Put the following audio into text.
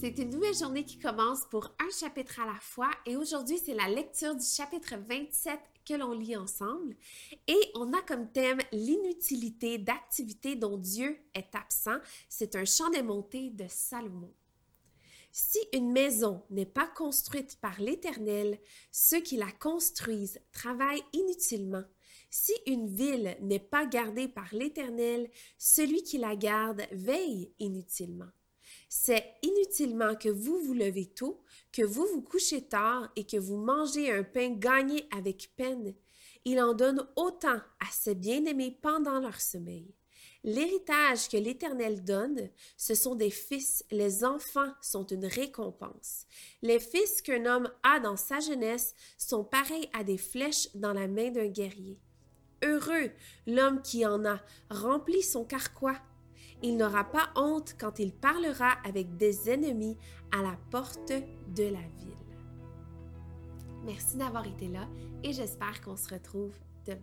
C'est une nouvelle journée qui commence pour un chapitre à la fois et aujourd'hui c'est la lecture du chapitre 27 que l'on lit ensemble et on a comme thème l'inutilité d'activités dont Dieu est absent. C'est un chant des montées de Salomon. Si une maison n'est pas construite par l'Éternel, ceux qui la construisent travaillent inutilement. Si une ville n'est pas gardée par l'Éternel, celui qui la garde veille inutilement. C'est inutilement que vous vous levez tôt, que vous vous couchez tard et que vous mangez un pain gagné avec peine. Il en donne autant à ses bien-aimés pendant leur sommeil. L'héritage que l'Éternel donne, ce sont des fils, les enfants sont une récompense. Les fils qu'un homme a dans sa jeunesse sont pareils à des flèches dans la main d'un guerrier. Heureux l'homme qui en a rempli son carquois il n'aura pas honte quand il parlera avec des ennemis à la porte de la ville. Merci d'avoir été là et j'espère qu'on se retrouve demain.